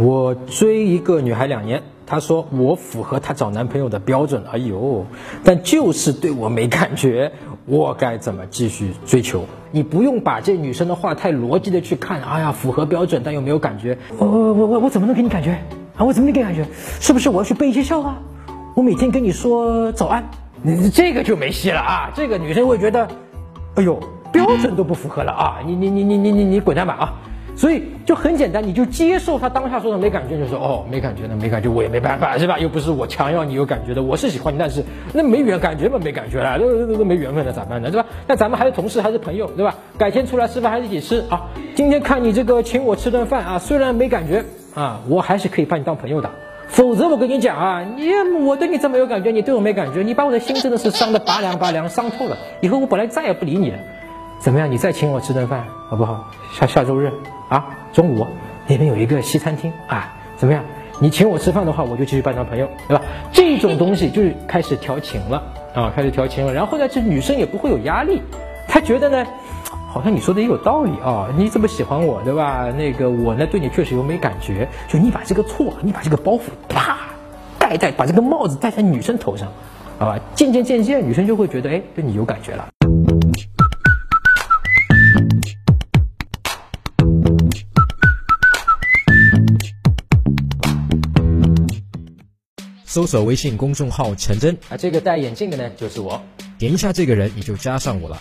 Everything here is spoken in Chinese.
我追一个女孩两年，她说我符合她找男朋友的标准，哎呦，但就是对我没感觉，我该怎么继续追求？你不用把这女生的话太逻辑的去看，哎呀，符合标准但又没有感觉，我我我我我怎么能给你感觉啊？我怎么能给你感觉？是不是我要去背一些笑话？我每天跟你说早安，你这个就没戏了啊！这个女生会觉得，哎呦，标准都不符合了啊！你你你你你你你滚蛋吧啊！所以就很简单，你就接受他当下说的没感觉，就说哦没感觉那没感觉我也没办法是吧？又不是我强要你有感觉的，我是喜欢你，但是那没缘感觉嘛没感觉了，都都都没缘分了咋办呢？对吧？那咱们还是同事还是朋友对吧？改天出来吃饭还是一起吃啊？今天看你这个请我吃顿饭啊，虽然没感觉啊，我还是可以把你当朋友的。否则我跟你讲啊，你我对你这么有感觉，你对我没感觉，你把我的心真的是伤的拔凉拔凉，伤透了。以后我本来再也不理你了，怎么样？你再请我吃顿饭好不好？下下周日啊，中午那边有一个西餐厅啊，怎么样？你请我吃饭的话，我就继续扮当朋友，对吧？这种东西就是开始调情了啊，开始调情了。然后呢，这女生也不会有压力，她觉得呢。好像你说的也有道理啊！你这么喜欢我，对吧？那个我呢，对你确实有没感觉。就你把这个错，你把这个包袱啪戴戴，把这个帽子戴在女生头上，好吧？渐渐渐渐，女生就会觉得，哎，对你有感觉了。搜索微信公众号“陈真”，啊，这个戴眼镜的呢，就是我。点一下这个人，你就加上我了。